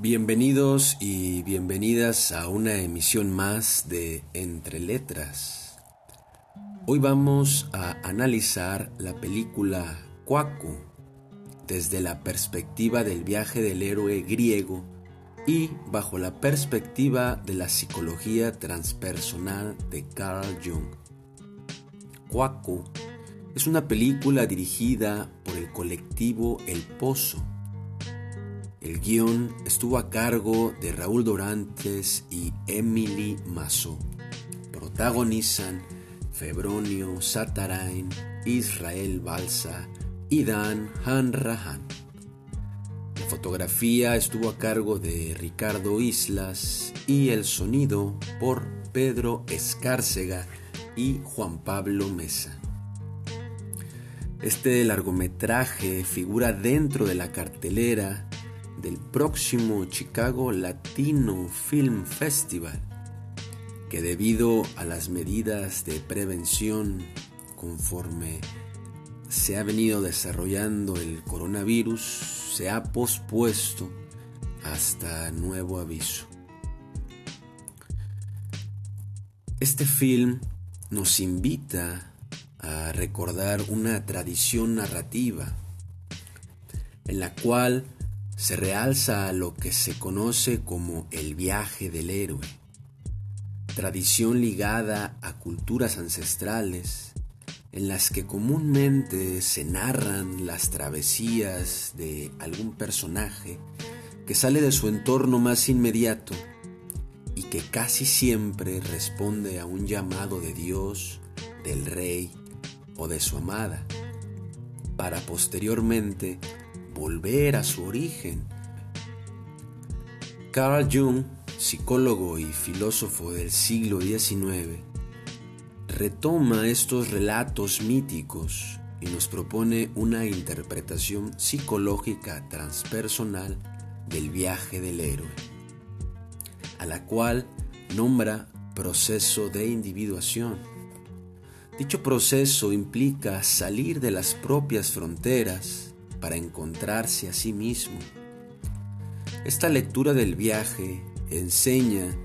Bienvenidos y bienvenidas a una emisión más de Entre Letras. Hoy vamos a analizar la película Cuaco desde la perspectiva del viaje del héroe griego y bajo la perspectiva de la psicología transpersonal de Carl Jung. Cuaco es una película dirigida por el colectivo El Pozo el guion estuvo a cargo de Raúl Dorantes y Emily Mazo. Protagonizan Febronio Satarain, Israel Balsa y Dan Hanrahan. La fotografía estuvo a cargo de Ricardo Islas y el sonido por Pedro Escárcega y Juan Pablo Mesa. Este largometraje figura dentro de la cartelera del próximo Chicago Latino Film Festival, que debido a las medidas de prevención conforme se ha venido desarrollando el coronavirus, se ha pospuesto hasta nuevo aviso. Este film nos invita a recordar una tradición narrativa en la cual se realza a lo que se conoce como el viaje del héroe, tradición ligada a culturas ancestrales en las que comúnmente se narran las travesías de algún personaje que sale de su entorno más inmediato y que casi siempre responde a un llamado de Dios, del rey o de su amada, para posteriormente volver a su origen. Carl Jung, psicólogo y filósofo del siglo XIX, retoma estos relatos míticos y nos propone una interpretación psicológica transpersonal del viaje del héroe, a la cual nombra proceso de individuación. Dicho proceso implica salir de las propias fronteras para encontrarse a sí mismo. Esta lectura del viaje enseña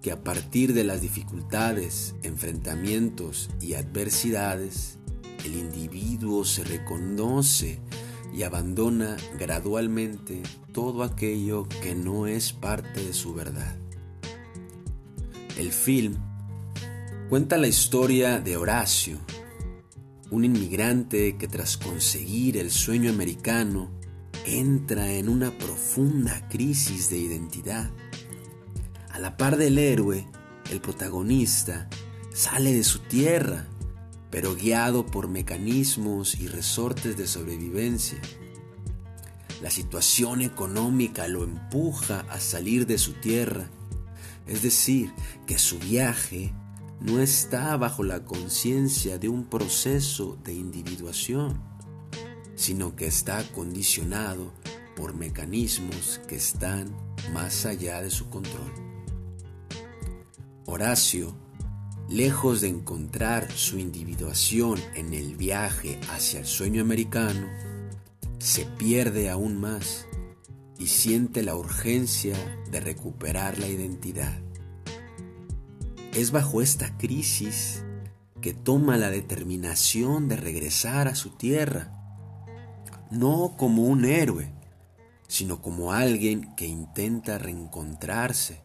que a partir de las dificultades, enfrentamientos y adversidades, el individuo se reconoce y abandona gradualmente todo aquello que no es parte de su verdad. El film cuenta la historia de Horacio, un inmigrante que tras conseguir el sueño americano entra en una profunda crisis de identidad. A la par del héroe, el protagonista sale de su tierra, pero guiado por mecanismos y resortes de sobrevivencia. La situación económica lo empuja a salir de su tierra, es decir, que su viaje no está bajo la conciencia de un proceso de individuación, sino que está condicionado por mecanismos que están más allá de su control. Horacio, lejos de encontrar su individuación en el viaje hacia el sueño americano, se pierde aún más y siente la urgencia de recuperar la identidad. Es bajo esta crisis que toma la determinación de regresar a su tierra, no como un héroe, sino como alguien que intenta reencontrarse.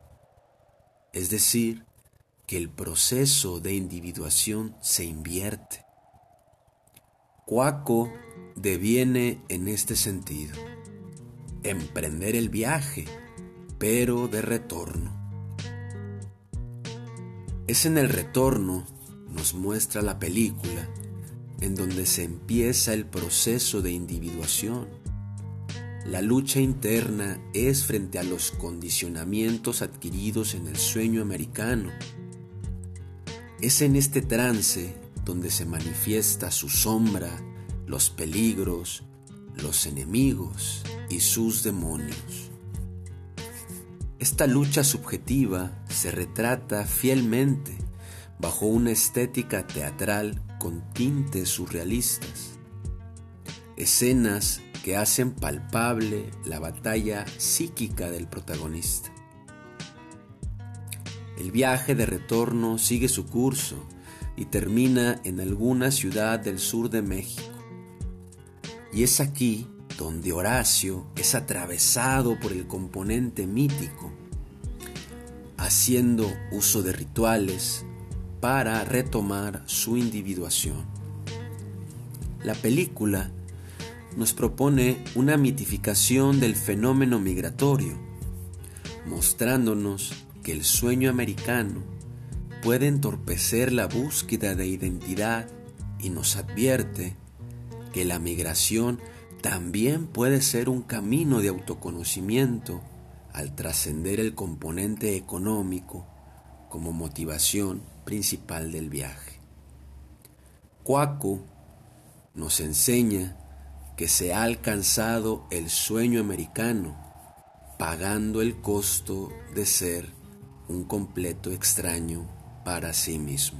Es decir, que el proceso de individuación se invierte. Cuaco deviene en este sentido, emprender el viaje, pero de retorno. Es en el retorno, nos muestra la película, en donde se empieza el proceso de individuación. La lucha interna es frente a los condicionamientos adquiridos en el sueño americano. Es en este trance donde se manifiesta su sombra, los peligros, los enemigos y sus demonios. Esta lucha subjetiva se retrata fielmente bajo una estética teatral con tintes surrealistas. Escenas que hacen palpable la batalla psíquica del protagonista. El viaje de retorno sigue su curso y termina en alguna ciudad del sur de México. Y es aquí donde Horacio es atravesado por el componente mítico, haciendo uso de rituales para retomar su individuación. La película nos propone una mitificación del fenómeno migratorio, mostrándonos que el sueño americano puede entorpecer la búsqueda de identidad y nos advierte que la migración también puede ser un camino de autoconocimiento al trascender el componente económico como motivación principal del viaje. Cuaco nos enseña que se ha alcanzado el sueño americano pagando el costo de ser un completo extraño para sí mismo.